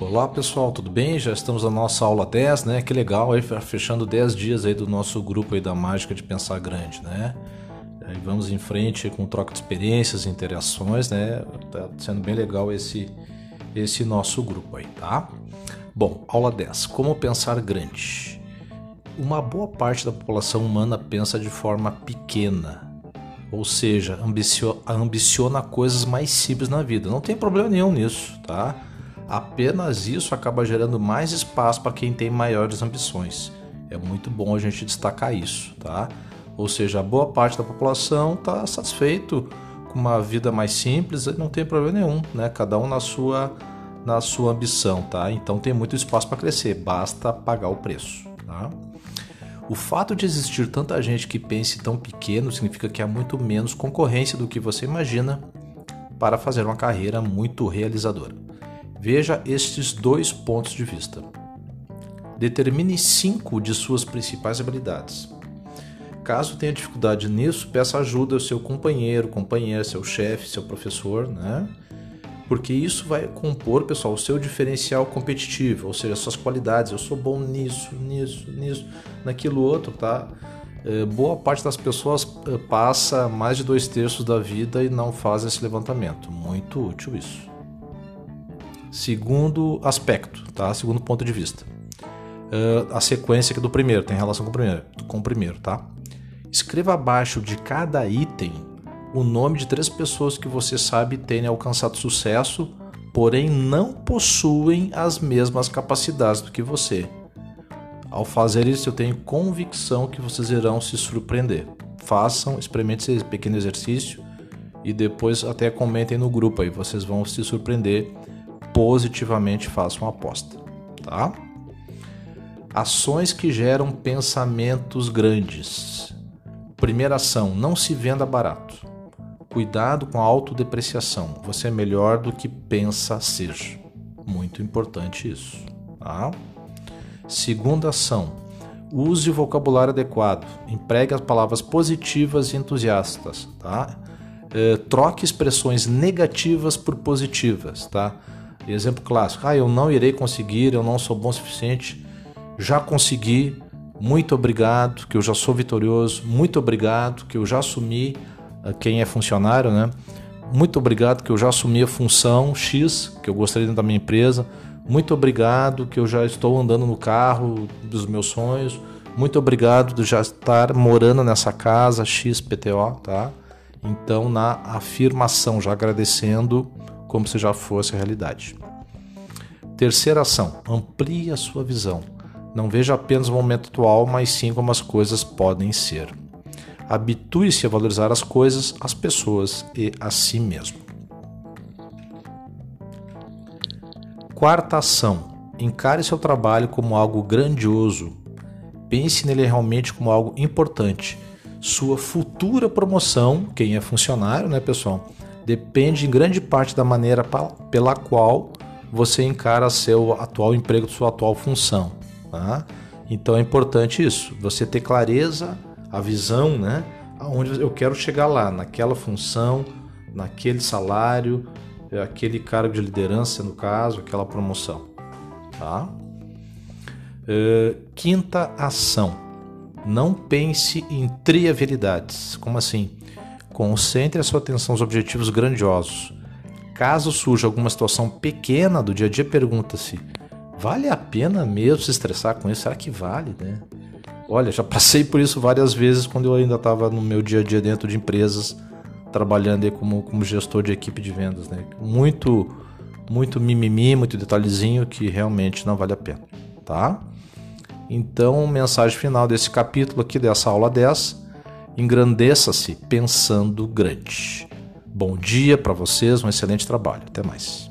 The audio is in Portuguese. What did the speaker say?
Olá pessoal, tudo bem? Já estamos na nossa aula 10, né? Que legal, aí fechando 10 dias aí do nosso grupo aí da mágica de pensar grande, né? Aí vamos em frente com troca de experiências, interações, né? Tá sendo bem legal esse esse nosso grupo aí, tá? Bom, aula 10. Como pensar grande? Uma boa parte da população humana pensa de forma pequena, ou seja, ambiciona coisas mais simples na vida. Não tem problema nenhum nisso, tá? Apenas isso acaba gerando mais espaço para quem tem maiores ambições. É muito bom a gente destacar isso, tá? Ou seja, a boa parte da população está satisfeito com uma vida mais simples, não tem problema nenhum, né? Cada um na sua na sua ambição, tá? Então tem muito espaço para crescer, basta pagar o preço, tá? O fato de existir tanta gente que pense tão pequeno significa que há muito menos concorrência do que você imagina para fazer uma carreira muito realizadora. Veja estes dois pontos de vista. Determine cinco de suas principais habilidades. Caso tenha dificuldade nisso, peça ajuda ao seu companheiro, companheira, seu chefe, seu professor, né? Porque isso vai compor, pessoal, o seu diferencial competitivo, ou seja, suas qualidades. Eu sou bom nisso, nisso, nisso, naquilo outro, tá? É, boa parte das pessoas é, passa mais de dois terços da vida e não faz esse levantamento. Muito útil isso. Segundo aspecto, tá? Segundo ponto de vista. Uh, a sequência aqui do primeiro, tem relação com o primeiro, com o primeiro, tá? Escreva abaixo de cada item o nome de três pessoas que você sabe terem alcançado sucesso, porém não possuem as mesmas capacidades do que você. Ao fazer isso, eu tenho convicção que vocês irão se surpreender. Façam, experimentem esse pequeno exercício e depois até comentem no grupo aí, vocês vão se surpreender positivamente faça uma aposta, tá? Ações que geram pensamentos grandes. Primeira ação: não se venda barato. Cuidado com a autodepreciação. Você é melhor do que pensa ser. Muito importante isso, tá? Segunda ação: use o vocabulário adequado. Empregue as palavras positivas e entusiastas, tá? Eh, troque expressões negativas por positivas, tá? Exemplo clássico: ah, eu não irei conseguir, eu não sou bom o suficiente. Já consegui, muito obrigado, que eu já sou vitorioso. Muito obrigado, que eu já assumi ah, quem é funcionário, né? Muito obrigado que eu já assumi a função X que eu gostaria dentro da minha empresa. Muito obrigado que eu já estou andando no carro dos meus sonhos. Muito obrigado de já estar morando nessa casa XPTO, tá? Então, na afirmação, já agradecendo como se já fosse a realidade. Terceira ação: amplie a sua visão. Não veja apenas o momento atual, mas sim como as coisas podem ser. Habitue-se a valorizar as coisas, as pessoas e a si mesmo. Quarta ação: encare seu trabalho como algo grandioso. Pense nele realmente como algo importante. Sua futura promoção, quem é funcionário, né, pessoal? Depende em grande parte da maneira pela qual você encara seu atual emprego, sua atual função. Tá? Então é importante isso, você ter clareza, a visão, né? Aonde eu quero chegar lá, naquela função, naquele salário, aquele cargo de liderança, no caso, aquela promoção. Tá? Uh, quinta ação. Não pense em trivialidades. Como assim? Concentre a sua atenção nos objetivos grandiosos. Caso surja alguma situação pequena do dia a dia, pergunta-se: vale a pena mesmo se estressar com isso? Será que vale, né? Olha, já passei por isso várias vezes quando eu ainda estava no meu dia a dia dentro de empresas, trabalhando como, como gestor de equipe de vendas, né? Muito, muito mimimi, muito detalhezinho que realmente não vale a pena, tá? Então, mensagem final desse capítulo aqui, dessa aula 10 Engrandeça-se pensando grande. Bom dia para vocês, um excelente trabalho. Até mais.